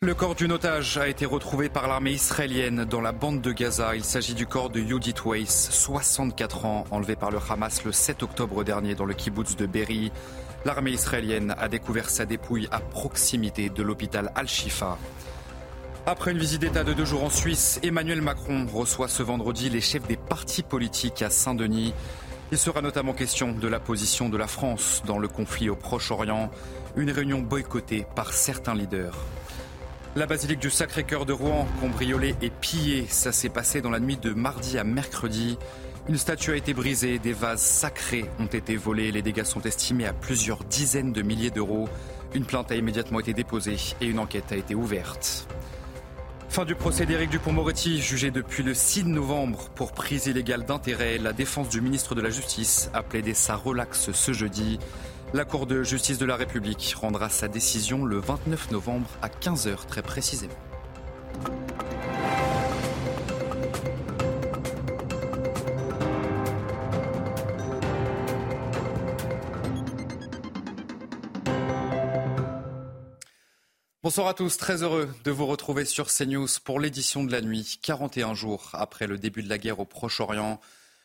Le corps d'une otage a été retrouvé par l'armée israélienne dans la bande de Gaza. Il s'agit du corps de Yudit Weiss, 64 ans, enlevé par le Hamas le 7 octobre dernier dans le kibbutz de Berry. L'armée israélienne a découvert sa dépouille à proximité de l'hôpital Al-Shifa. Après une visite d'État de deux jours en Suisse, Emmanuel Macron reçoit ce vendredi les chefs des partis politiques à Saint-Denis. Il sera notamment question de la position de la France dans le conflit au Proche-Orient, une réunion boycottée par certains leaders. La basilique du Sacré-Cœur de Rouen, cambriolée et pillée, ça s'est passé dans la nuit de mardi à mercredi. Une statue a été brisée, des vases sacrés ont été volés, les dégâts sont estimés à plusieurs dizaines de milliers d'euros. Une plainte a immédiatement été déposée et une enquête a été ouverte. Fin du procès d'Éric Dupont-Moretti, jugé depuis le 6 novembre pour prise illégale d'intérêt. La défense du ministre de la Justice a plaidé sa relaxe ce jeudi. La Cour de justice de la République rendra sa décision le 29 novembre à 15h très précisément. Bonsoir à tous, très heureux de vous retrouver sur CNews pour l'édition de la nuit, 41 jours après le début de la guerre au Proche-Orient.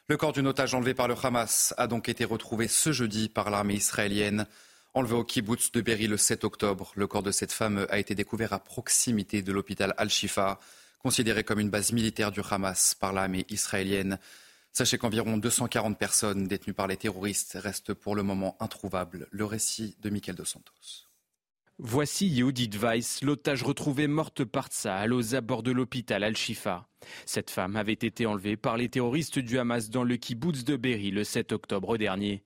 Le corps d'une otage enlevée par le Hamas a donc été retrouvé ce jeudi par l'armée israélienne. Enlevé au kibbutz de Berry le 7 octobre, le corps de cette femme a été découvert à proximité de l'hôpital Al-Shifa, considéré comme une base militaire du Hamas par l'armée israélienne. Sachez qu'environ 240 personnes détenues par les terroristes restent pour le moment introuvables. Le récit de Michael Dos Santos. Voici Yehudit Weiss, l'otage retrouvée morte par Tsahal aux abords de l'hôpital Al-Shifa. Cette femme avait été enlevée par les terroristes du Hamas dans le kibbutz de Berry le 7 octobre dernier.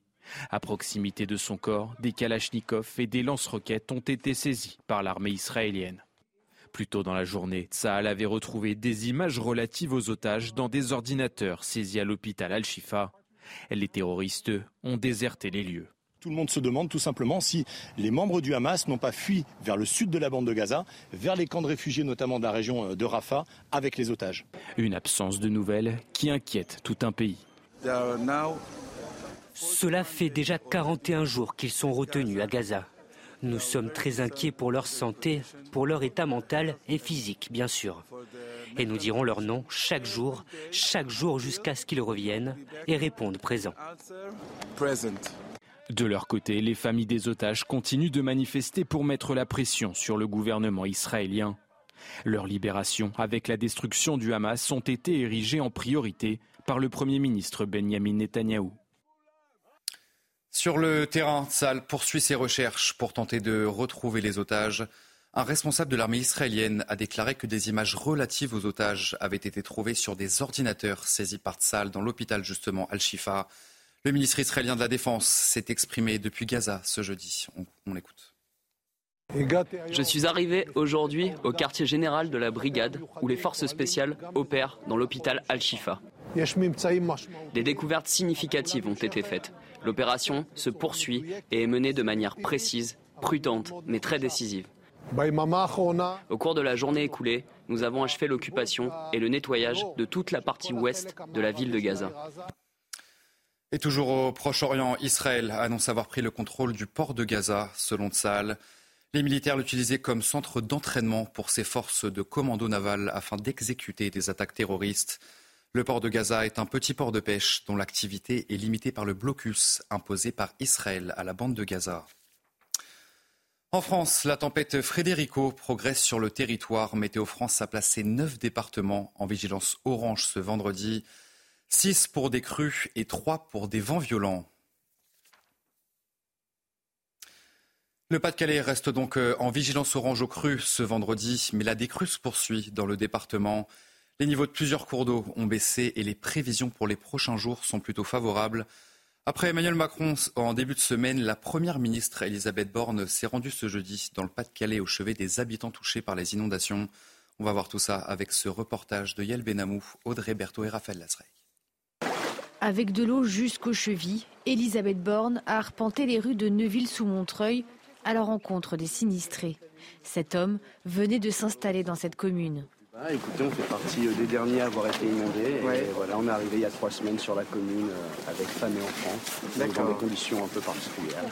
À proximité de son corps, des kalachnikovs et des lance-roquettes ont été saisis par l'armée israélienne. Plus tôt dans la journée, Tsahal avait retrouvé des images relatives aux otages dans des ordinateurs saisis à l'hôpital Al-Shifa. Les terroristes ont déserté les lieux. Tout le monde se demande tout simplement si les membres du Hamas n'ont pas fui vers le sud de la bande de Gaza, vers les camps de réfugiés notamment de la région de Rafah, avec les otages. Une absence de nouvelles qui inquiète tout un pays. Cela fait déjà 41 jours qu'ils sont retenus à Gaza. Nous sommes très inquiets pour leur santé, pour leur état mental et physique, bien sûr. Et nous dirons leur nom chaque jour, chaque jour jusqu'à ce qu'ils reviennent et répondent présent. De leur côté, les familles des otages continuent de manifester pour mettre la pression sur le gouvernement israélien. Leur libération avec la destruction du Hamas ont été érigées en priorité par le Premier ministre Benjamin Netanyahou. Sur le terrain, Tsal poursuit ses recherches pour tenter de retrouver les otages. Un responsable de l'armée israélienne a déclaré que des images relatives aux otages avaient été trouvées sur des ordinateurs saisis par Tsal dans l'hôpital justement Al-Shifa. Le ministre israélien de la Défense s'est exprimé depuis Gaza ce jeudi. On, l'écoute. Je suis arrivé aujourd'hui au quartier général de la brigade où les forces spéciales opèrent dans l'hôpital Al-Shifa. Des découvertes significatives ont été faites. L'opération se poursuit et est menée de manière précise, prudente, mais très décisive. Au cours de la journée écoulée, nous avons achevé l'occupation et le nettoyage de toute la partie ouest de la ville de Gaza. Et toujours au Proche-Orient, Israël annonce avoir pris le contrôle du port de Gaza, selon Tsahal. Les militaires l'utilisaient comme centre d'entraînement pour ses forces de commando naval afin d'exécuter des attaques terroristes. Le port de Gaza est un petit port de pêche dont l'activité est limitée par le blocus imposé par Israël à la bande de Gaza. En France, la tempête Frédérico progresse sur le territoire. Météo France a placé neuf départements en vigilance orange ce vendredi. 6 pour des crues et 3 pour des vents violents. Le Pas-de-Calais reste donc euh, en vigilance orange aux crues ce vendredi, mais la décrue se poursuit dans le département. Les niveaux de plusieurs cours d'eau ont baissé et les prévisions pour les prochains jours sont plutôt favorables. Après Emmanuel Macron, en début de semaine, la première ministre Elisabeth Borne s'est rendue ce jeudi dans le Pas-de-Calais au chevet des habitants touchés par les inondations. On va voir tout ça avec ce reportage de Yael Benamou, Audrey Berthaud et Raphaël Lazrey. Avec de l'eau jusqu'aux chevilles, Elisabeth Borne a arpenté les rues de Neuville-sous-Montreuil à la rencontre des sinistrés. Cet homme venait de s'installer dans cette commune. Ah, écoutez, on fait partie euh, des derniers à avoir été inondés. voilà, on est arrivé il y a trois semaines sur la commune euh, avec femmes et enfants, dans des conditions un peu particulières.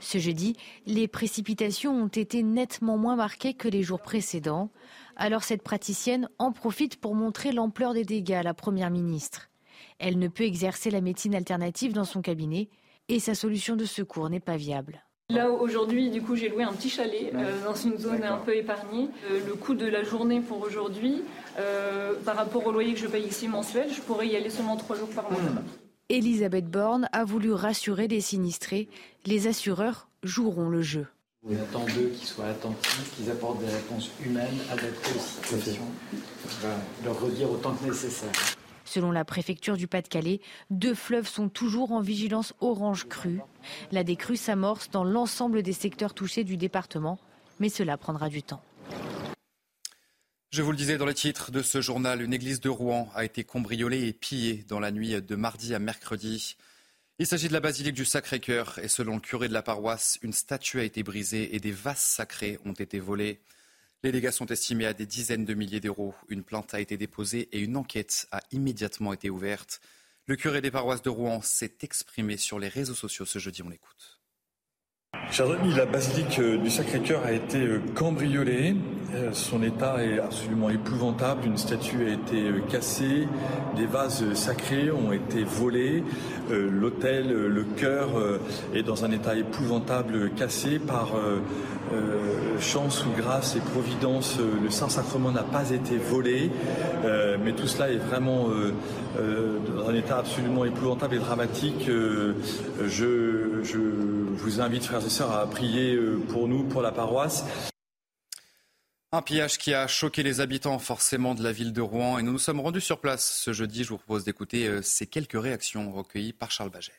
Ce jeudi, les précipitations ont été nettement moins marquées que les jours précédents. Alors cette praticienne en profite pour montrer l'ampleur des dégâts à la Première ministre. Elle ne peut exercer la médecine alternative dans son cabinet et sa solution de secours n'est pas viable. Là aujourd'hui, du coup, j'ai loué un petit chalet euh, dans une zone un peu épargnée. Euh, le coût de la journée pour aujourd'hui, euh, par rapport au loyer que je paye ici mensuel, je pourrais y aller seulement trois jours par mois. Hmm. Elisabeth Borne a voulu rassurer les sinistrés. Les assureurs joueront le jeu. On attend d'eux qu'ils soient attentifs, qu'ils apportent des réponses humaines adaptées aux situations. On va leur redire autant que nécessaire. Selon la préfecture du Pas-de-Calais, deux fleuves sont toujours en vigilance orange crue. La décrue s'amorce dans l'ensemble des secteurs touchés du département, mais cela prendra du temps. Je vous le disais dans les titres de ce journal, une église de Rouen a été cambriolée et pillée dans la nuit de mardi à mercredi. Il s'agit de la basilique du Sacré-Cœur et selon le curé de la paroisse, une statue a été brisée et des vases sacrés ont été volés. Les dégâts sont estimés à des dizaines de milliers d'euros. Une plainte a été déposée et une enquête a immédiatement été ouverte. Le curé des paroisses de Rouen s'est exprimé sur les réseaux sociaux ce jeudi. On l'écoute. Chers amis, la basilique euh, du Sacré-Cœur a été euh, cambriolée. Euh, son état est absolument épouvantable. Une statue a été cassée, des vases sacrés ont été volés, l'autel, le cœur est dans un état épouvantable, cassé par euh, chance ou grâce et providence, euh, le Saint-Sacrement n'a pas été volé, euh, mais tout cela est vraiment dans un état absolument épouvantable et dramatique. Je, je, vous invite, frères et sœurs, à prier pour nous, pour la paroisse. Un pillage qui a choqué les habitants forcément de la ville de Rouen et nous nous sommes rendus sur place ce jeudi. Je vous propose d'écouter ces quelques réactions recueillies par Charles Baget.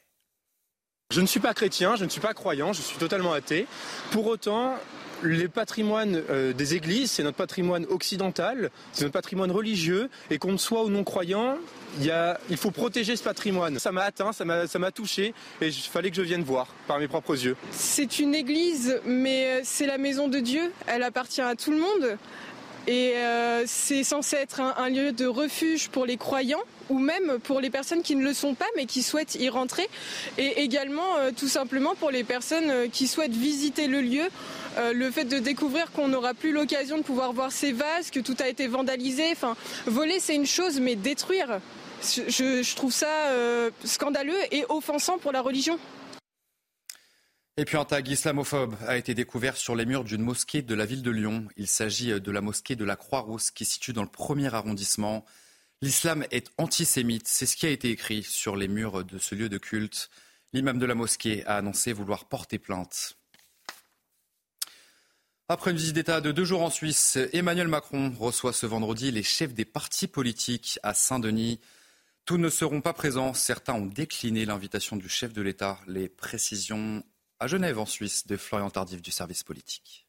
Je ne suis pas chrétien, je ne suis pas croyant, je suis totalement athée. Pour autant, les patrimoines euh, des églises, c'est notre patrimoine occidental, c'est notre patrimoine religieux, et qu'on soit ou non croyant, il, faut protéger ce patrimoine. Ça m'a atteint, ça m'a touché, et il fallait que je vienne voir par mes propres yeux. C'est une église, mais c'est la maison de Dieu, elle appartient à tout le monde. Et euh, c'est censé être un, lieu de refuge pour les croyants ou même pour les personnes qui ne le sont pas mais qui souhaitent y rentrer. Et également euh, tout simplement pour les personnes euh, qui souhaitent visiter le lieu. Le fait de découvrir qu'on n'aura plus l'occasion de pouvoir voir ces vases, que tout a été vandalisé. Enfin, voler c'est une chose, mais détruire, je trouve ça scandaleux et offensant pour la religion. Et puis un tag islamophobe a été découvert sur les murs d'une mosquée de la ville de Lyon. Il s'agit de la mosquée de la Croix-Rousse qui se situe dans le premier arrondissement. L'islam est antisémite, c'est ce qui a été écrit sur les murs de ce lieu de culte. L'imam de la mosquée a annoncé vouloir porter plainte. Après une visite d'État de deux jours en Suisse, Emmanuel Macron reçoit ce vendredi les chefs des partis politiques à Saint-Denis. Tous ne seront pas présents. Certains ont décliné l'invitation du chef de l'État. Les précisions à Genève, en Suisse, de Florian Tardif du service politique.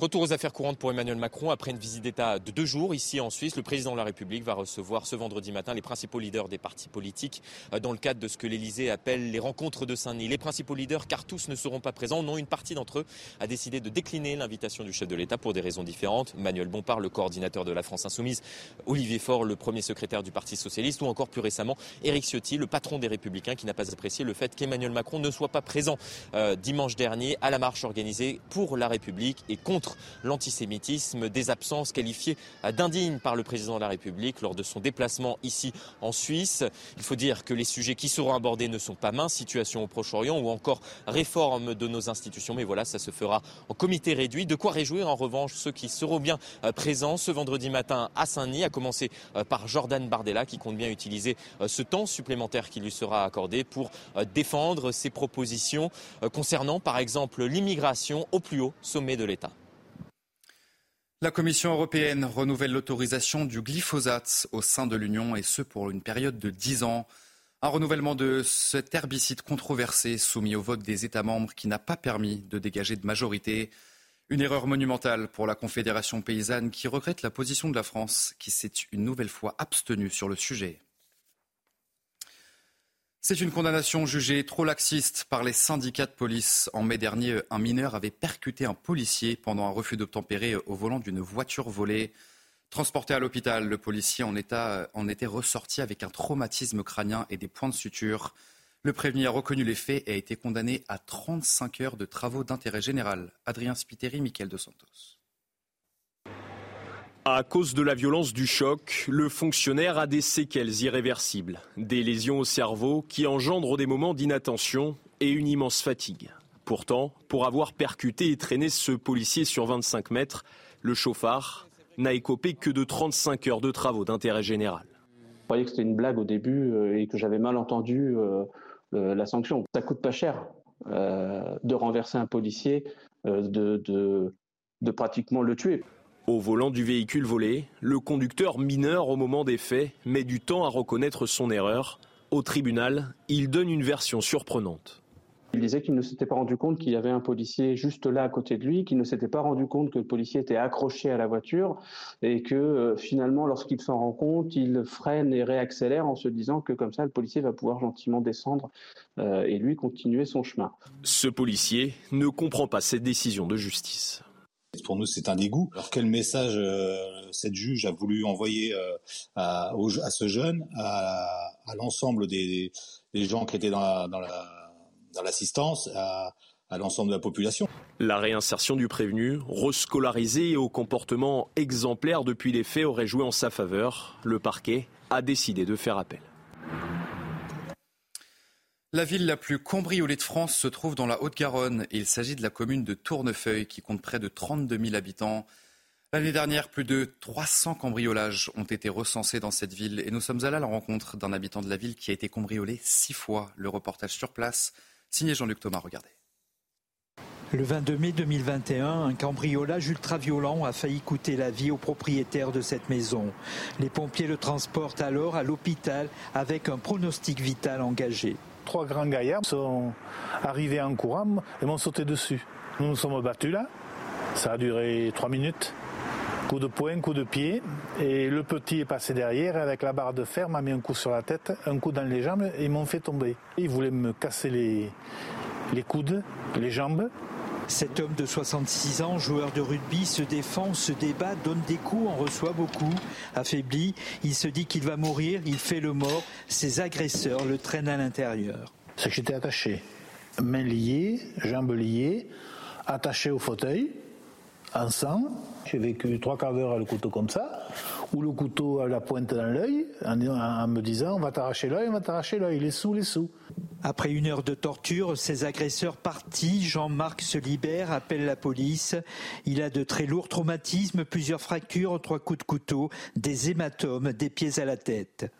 Retour aux affaires courantes pour Emmanuel Macron. Après une visite d'État de deux jours ici en Suisse, le président de la République va recevoir ce vendredi matin les principaux leaders des partis politiques euh, dans le cadre de ce que l'Élysée appelle les rencontres de Saint-Denis. Les principaux leaders, car tous ne seront pas présents, non, une partie d'entre eux a décidé de décliner l'invitation du chef de l'État pour des raisons différentes. Manuel Bompard, le coordinateur de la France Insoumise, Olivier Faure, le premier secrétaire du Parti Socialiste, ou encore plus récemment Éric Ciotti, le patron des Républicains, qui n'a pas apprécié le fait qu'Emmanuel Macron ne soit pas présent euh, dimanche dernier à la marche organisée pour la République et contre l'antisémitisme, des absences qualifiées d'indignes par le président de la République lors de son déplacement ici en Suisse. Il faut dire que les sujets qui seront abordés ne sont pas minces, situation au Proche-Orient ou encore réforme de nos institutions. Mais voilà, ça se fera en comité réduit. De quoi réjouir en revanche ceux qui seront bien euh, présents ce vendredi matin à Saint-Denis, à commencer euh, par Jordan Bardella qui compte bien utiliser euh, ce temps supplémentaire qui lui sera accordé pour défendre ses propositions concernant par exemple l'immigration au plus haut sommet de l'État. La Commission européenne renouvelle l'autorisation du glyphosate au sein de l'Union et ce pour une période de 10 ans. Un renouvellement de cet herbicide controversé soumis au vote des États membres qui n'a pas permis de dégager de majorité. Une erreur monumentale pour la Confédération paysanne qui regrette la position de la France qui s'est une nouvelle fois abstenue sur le sujet. C'est une condamnation jugée trop laxiste par les syndicats de police. En mai dernier, un mineur avait percuté un policier pendant un refus d'obtempérer au volant d'une voiture volée. Transporté à l'hôpital, le policier en, était ressorti avec un traumatisme crânien et des points de suture. Le prévenu a reconnu les faits et a été condamné à 35 heures de travaux d'intérêt général. Adrien Spiteri, Michael Dos Santos. À cause de la violence du choc, le fonctionnaire a des séquelles irréversibles, des lésions au cerveau qui engendrent des moments d'inattention et une immense fatigue. Pourtant, pour avoir percuté et traîné ce policier sur 25 mètres, le chauffard n'a écopé que de 35 heures de travaux d'intérêt général. Je croyais que c'était une blague au début euh, et que j'avais mal entendu euh, la sanction. Ça coûte pas cher euh, de renverser un policier, de pratiquement le tuer. Au volant du véhicule volé, le conducteur mineur au moment des faits met du temps à reconnaître son erreur. Au tribunal, il donne une version surprenante. Il disait qu'il ne s'était pas rendu compte qu'il y avait un policier juste là à côté de lui, qu'il ne s'était pas rendu compte que le policier était accroché à la voiture et que euh, finalement, lorsqu'il s'en rend compte, il freine et réaccélère en se disant que comme ça, le policier va pouvoir gentiment descendre euh, et lui continuer son chemin. Ce policier ne comprend pas cette décision de justice. Pour nous, c'est un dégoût. Alors quel message euh, cette juge a voulu envoyer à, ce jeune, à, l'ensemble des, gens qui étaient dans l'assistance à, l'ensemble de la population? La réinsertion du prévenu, rescolarisé et au comportement exemplaire depuis les faits, aurait joué en sa faveur. Le parquet a décidé de faire appel. La ville la plus cambriolée de France se trouve dans la Haute-Garonne il s'agit de la commune de Tournefeuille qui compte près de 32 000 habitants. L'année dernière, plus de 300 cambriolages ont été recensés dans cette ville et nous sommes allés à la rencontre d'un habitant de la ville qui a été cambriolé six fois. Le reportage sur place Signé Jean-Luc Thomas, regardez. Le 22 mai 2021, un cambriolage ultra-violent a failli coûter la vie aux propriétaires de cette maison. Les pompiers le transportent alors à l'hôpital avec un pronostic vital engagé. Trois grands gaillards sont arrivés en courant et m'ont sauté dessus. Nous nous sommes battus là. Ça a duré trois minutes. Coup de poing, coup de pied. Et le petit est passé derrière avec la barre de fer, m'a mis un coup sur la tête, un coup dans les jambes et ils m'ont fait tomber. Ils voulaient me casser les, les coudes, les jambes. Cet homme de 66 ans, joueur de rugby, se défend, se débat, donne des coups, en reçoit beaucoup. Affaibli, il se dit qu'il va mourir, il fait le mort. Ses agresseurs le traînent à l'intérieur. C'est que j'étais attaché, mains liées, jambes liées, attaché au fauteuil en sang. J'ai vécu trois quarts d'heure à le couteau comme ça, ou le couteau à la pointe dans l'œil, en, me disant on va t'arracher l'œil, on va t'arracher l'œil, les sous, les sous. Après une heure de torture, ses agresseurs partis, Jean-Marc se libère, appelle la police. Il a de très lourds traumatismes, plusieurs fractures, trois coups de couteau, des hématomes, des pieds à la tête.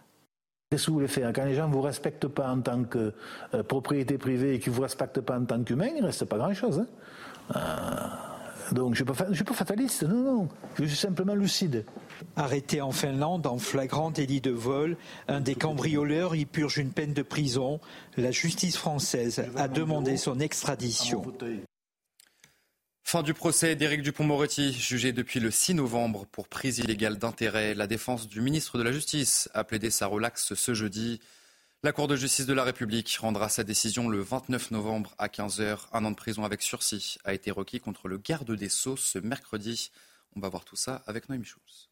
Qu'est-ce que vous voulez faire? Quand les gens ne vous respectent pas en tant que euh, propriété privée et qu'ils ne vous respectent pas en tant qu'humain, il ne reste pas grand-chose. Hein. Euh, donc je ne suis pas fataliste, non, non, je suis simplement lucide. Arrêté en Finlande en flagrant délit de vol, un des cambrioleurs y purge une peine de prison. La justice française a demandé son extradition. Fin du procès d'Éric Dupont-Moretti, jugé depuis le 6 novembre pour prise illégale d'intérêt. La défense du ministre de la Justice a plaidé sa relaxe ce jeudi. La Cour de justice de la République rendra sa décision le 29 novembre à 15h. Un an de prison avec sursis a été requis contre le garde des Sceaux ce mercredi. On va voir tout ça avec Noémie Schulz.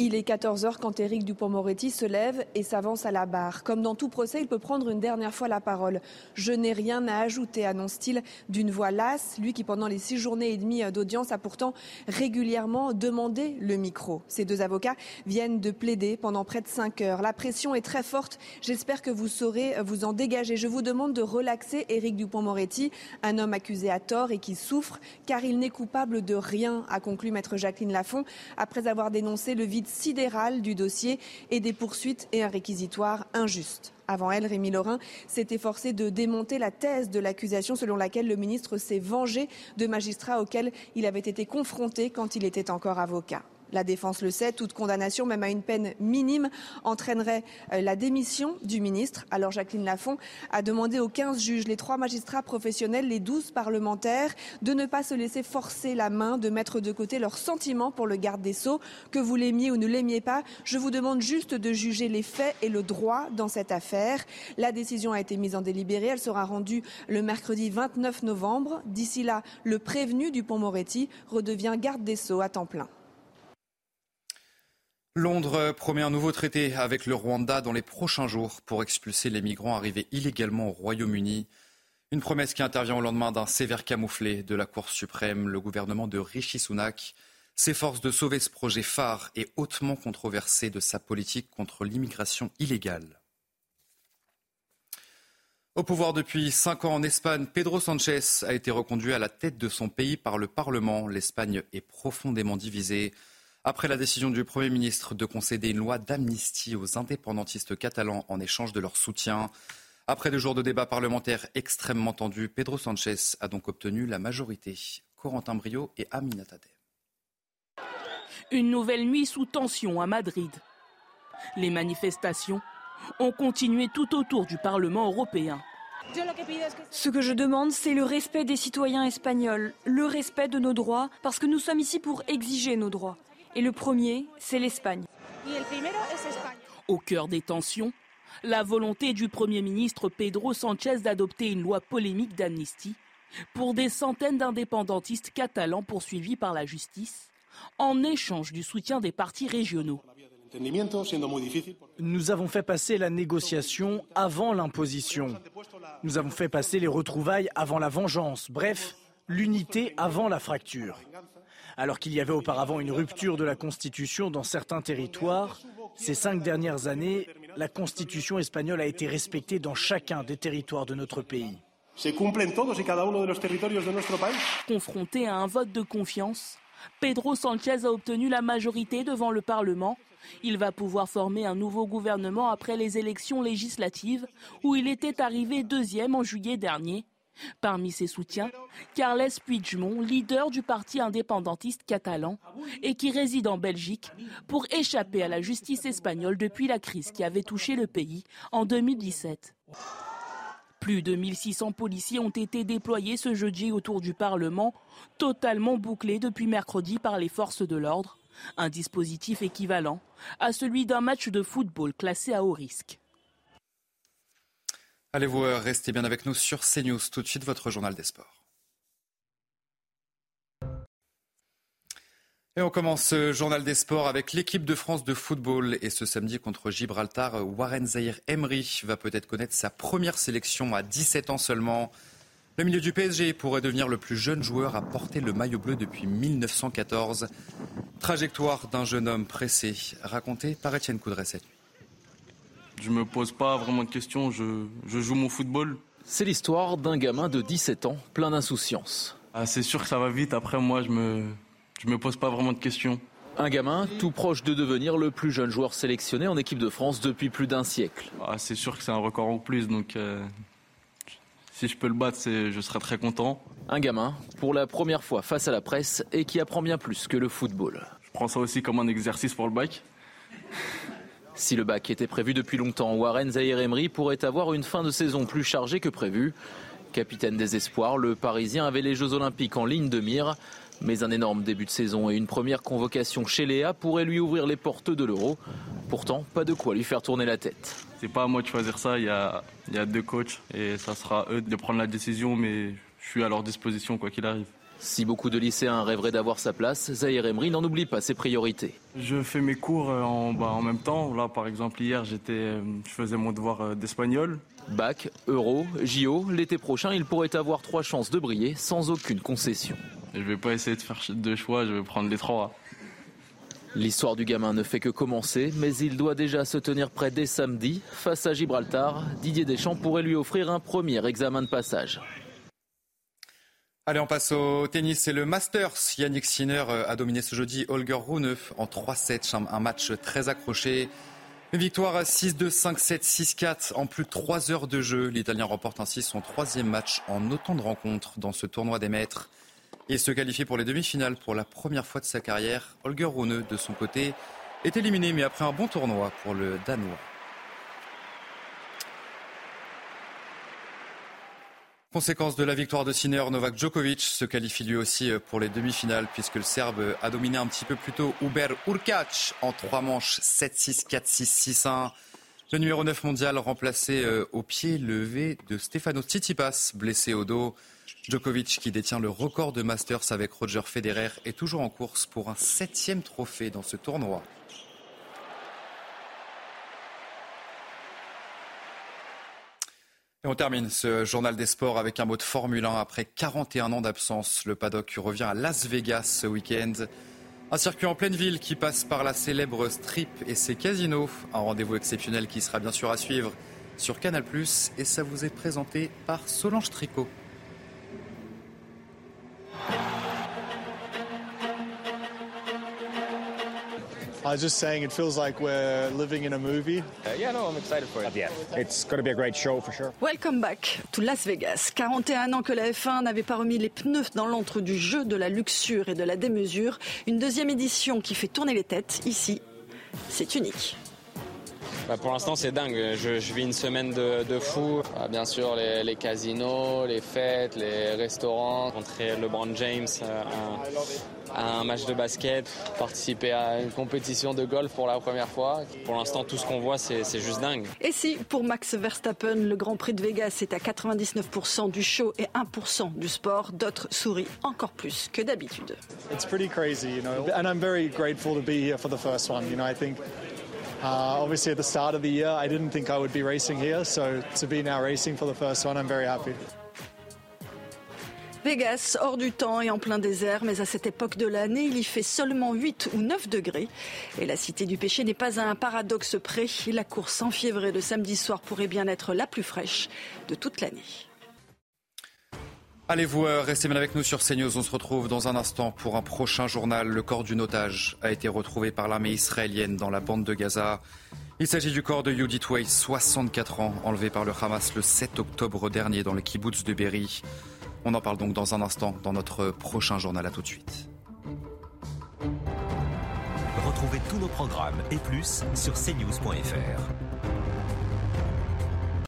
Il est 14h quand Éric Dupont-Moretti se lève et s'avance à la barre. Comme dans tout procès, il peut prendre une dernière fois la parole. Je n'ai rien à ajouter, annonce-t-il d'une voix lasse. Lui qui, pendant les six journées et demie d'audience, a pourtant régulièrement demandé le micro. Ces deux avocats viennent de plaider pendant près de cinq heures. La pression est très forte. J'espère que vous saurez vous en dégager. Je vous demande de relaxer Éric Dupont-Moretti, un homme accusé à tort et qui souffre, car il n'est coupable de rien, a conclu maître Jacqueline Lafont, après avoir dénoncé le vide sidérale du dossier et des poursuites et un réquisitoire injuste. Avant elle, Rémi Laurin s'est efforcé de démonter la thèse de l'accusation selon laquelle le ministre s'est vengé de magistrats auxquels il avait été confronté quand il était encore avocat. La défense le sait, toute condamnation, même à une peine minime, entraînerait euh, la démission du ministre. Alors Jacqueline Lafont a demandé aux 15 juges, les trois magistrats professionnels, les 12 parlementaires, de ne pas se laisser forcer la main, de mettre de côté leurs sentiments pour le garde des Sceaux. Que vous l'aimiez ou ne l'aimiez pas, je vous demande juste de juger les faits et le droit dans cette affaire. La décision a été mise en délibéré. Elle sera rendue le mercredi 29 novembre. D'ici là, le prévenu du Pont Moretti redevient garde des Sceaux à temps plein. Londres promet un nouveau traité avec le Rwanda dans les prochains jours pour expulser les migrants arrivés illégalement au Royaume-Uni. Une promesse qui intervient au lendemain d'un sévère camouflet de la Cour suprême. Le gouvernement de Rishi Sunak s'efforce de sauver ce projet phare et hautement controversé de sa politique contre l'immigration illégale. Au pouvoir depuis cinq ans en Espagne, Pedro Sanchez a été reconduit à la tête de son pays par le Parlement. L'Espagne est profondément divisée après la décision du Premier ministre de concéder une loi d'amnistie aux indépendantistes catalans en échange de leur soutien. Après deux jours de débats parlementaires extrêmement tendus, Pedro Sanchez a donc obtenu la majorité. Corentin Brio et Aminata Tadeh. Une nouvelle nuit sous tension à Madrid. Les manifestations ont continué tout autour du Parlement européen. Ce que je demande, c'est le respect des citoyens espagnols, le respect de nos droits, parce que nous sommes ici pour exiger nos droits. Et le premier, c'est l'Espagne. Au cœur des tensions, la volonté du Premier ministre Pedro Sanchez d'adopter une loi polémique d'amnistie pour des centaines d'indépendantistes catalans poursuivis par la justice en échange du soutien des partis régionaux. Nous avons fait passer la négociation avant l'imposition. Nous avons fait passer les retrouvailles avant la vengeance. Bref, l'unité avant la fracture. Alors qu'il y avait auparavant une rupture de la Constitution dans certains territoires, ces cinq dernières années, la Constitution espagnole a été respectée dans chacun des territoires de notre pays. Confronté à un vote de confiance, Pedro Sanchez a obtenu la majorité devant le Parlement. Il va pouvoir former un nouveau gouvernement après les élections législatives où il était arrivé deuxième en juillet dernier. Parmi ses soutiens, Carles Puigdemont, leader du parti indépendantiste catalan et qui réside en Belgique pour échapper à la justice espagnole depuis la crise qui avait touché le pays en 2017. Plus de 1600 policiers ont été déployés ce jeudi autour du Parlement, totalement bouclés depuis mercredi par les forces de l'ordre, un dispositif équivalent à celui d'un match de football classé à haut risque. Allez-vous euh, rester bien avec nous sur CNews. Tout de suite, votre journal des sports. Et on commence ce journal des sports avec l'équipe de France de football. Et ce samedi contre Gibraltar, Warren Zahir Emery va peut-être connaître sa première sélection à 17 ans seulement. Le milieu du PSG pourrait devenir le plus jeune joueur à porter le maillot bleu depuis 1914. Trajectoire d'un jeune homme pressé, raconté par Étienne Coudray cette nuit. Je me pose pas vraiment de questions, je, joue mon football. C'est l'histoire d'un gamin de 17 ans, plein d'insouciance. Ah, c'est sûr que ça va vite, après moi je me, je me pose pas vraiment de questions. Un gamin tout proche de devenir le plus jeune joueur sélectionné en équipe de France depuis plus d'un siècle. Ah, c'est sûr que c'est un record en plus, donc euh, si je peux le battre, je serai très content. Un gamin, pour la première fois face à la presse et qui apprend bien plus que le football. Je prends ça aussi comme un exercice pour le bac. Si le bac était prévu depuis longtemps, Warren Zahir Emery pourrait avoir une fin de saison plus chargée que prévu. Capitaine des espoirs, le Parisien avait les Jeux Olympiques en ligne de mire. Mais un énorme début de saison et une première convocation chez Léa pourraient lui ouvrir les portes de l'euro. Pourtant, pas de quoi lui faire tourner la tête. C'est pas à moi de choisir ça, il y a, y a deux coachs et ça sera eux de prendre la décision, mais suis à leur disposition quoi qu'il arrive. Si beaucoup de lycéens rêveraient d'avoir sa place, Zahir Emery n'en oublie pas ses priorités. Je fais mes cours euh, en, bah, en même temps. Là, par exemple, hier, j'étais, euh, je faisais mon devoir euh, d'espagnol. Bac, Euro, JO, l'été prochain, il pourrait avoir trois chances de briller sans aucune concession. Je vais pas essayer de faire deux choix, je vais prendre les trois. L'histoire du gamin ne fait que commencer, mais il doit déjà se tenir prêt dès samedi. Face à Gibraltar, Didier Deschamps pourrait lui offrir un premier examen de passage. Allez, on passe au tennis. C'est le Masters. Yannick Sinner euh, a dominé ce jeudi Holger Rune en 3-7. Un match très accroché. Une victoire 6-2, 5-7, 6-4 en plus de 3 heures de jeu. L'Italien remporte ainsi son troisième match en autant de rencontres dans ce tournoi des maîtres. Il se qualifie pour les demi-finales pour la première fois de sa carrière. Holger Rune, de son côté, est éliminé, mais après un bon tournoi pour le Danois. Conséquence de la victoire de Sinner, Novak Djokovic se qualifie lui aussi pour les demi-finales puisque le Serbe a dominé un petit peu plus tôt Uber Urkac en trois manches 7-6, 4-6, 6-1. Le numéro 9 mondial remplacé euh, au pied levé de Stefano Tsitsipas, blessé au dos. Djokovic, qui détient le record de Masters avec Roger Federer, est toujours en course pour un septième trophée dans ce tournoi. Et on termine ce journal des sports avec un mot de Formule 1. Après 41 ans d'absence, le paddock revient à Las Vegas ce week-end. Un circuit en pleine ville qui passe par la célèbre Strip et ses casinos. Un rendez-vous exceptionnel qui sera bien sûr à suivre sur Canal+. Et ça vous est présenté par Solange Tricot. I was just saying, it feels like we're living in a movie. Uh, yeah, no, I'm excited for it. Yeah, it's going to be a great show for sure. Welcome back to Las Vegas. 41 ans que la F1 n'avait pas remis les pneus dans l'antre du jeu de la luxure et de la démesure. Une deuxième édition qui fait tourner les têtes. Ici, c'est unique. Bah pour l'instant, c'est dingue. Je, je, vis une semaine de, de fou. Ah, bien sûr, les, les, casinos, les fêtes, les restaurants. Rencontrer LeBron James euh, à un match de basket, participer à une compétition de golf pour la première fois. Pour l'instant, tout ce qu'on voit, c'est juste dingue. Et si, pour Max Verstappen, le Grand Prix de Vegas est à 99% du show et 1% du sport, d'autres sourient encore plus que d'habitude. It's pretty crazy, you know, and I'm very grateful to be here for the first one. You know, I think Uh, obviously, at the start of the year, I didn't think I would be racing here, so to be now racing for the first one, I'm very happy. Vegas, hors du temps et en plein désert, mais à cette époque de l'année, il y fait seulement 8 ou 9 degrés. Et la cité du péché n'est pas à un paradoxe près. La course enfiévrée de samedi soir pourrait bien être la plus fraîche de toute l'année. Allez-vous euh, rester bien avec nous sur CNews. On se retrouve dans un instant pour un prochain journal. Le corps d'une otage a été retrouvé par l'armée israélienne dans la bande de Gaza. Il s'agit du corps de Yudit Weiss, 64 ans, enlevé par le Hamas le 7 octobre dernier dans le kibbutz de Berry. On en parle donc dans un instant dans notre prochain journal. À tout de suite. Retrouvez tous nos programmes et plus sur cnews.fr.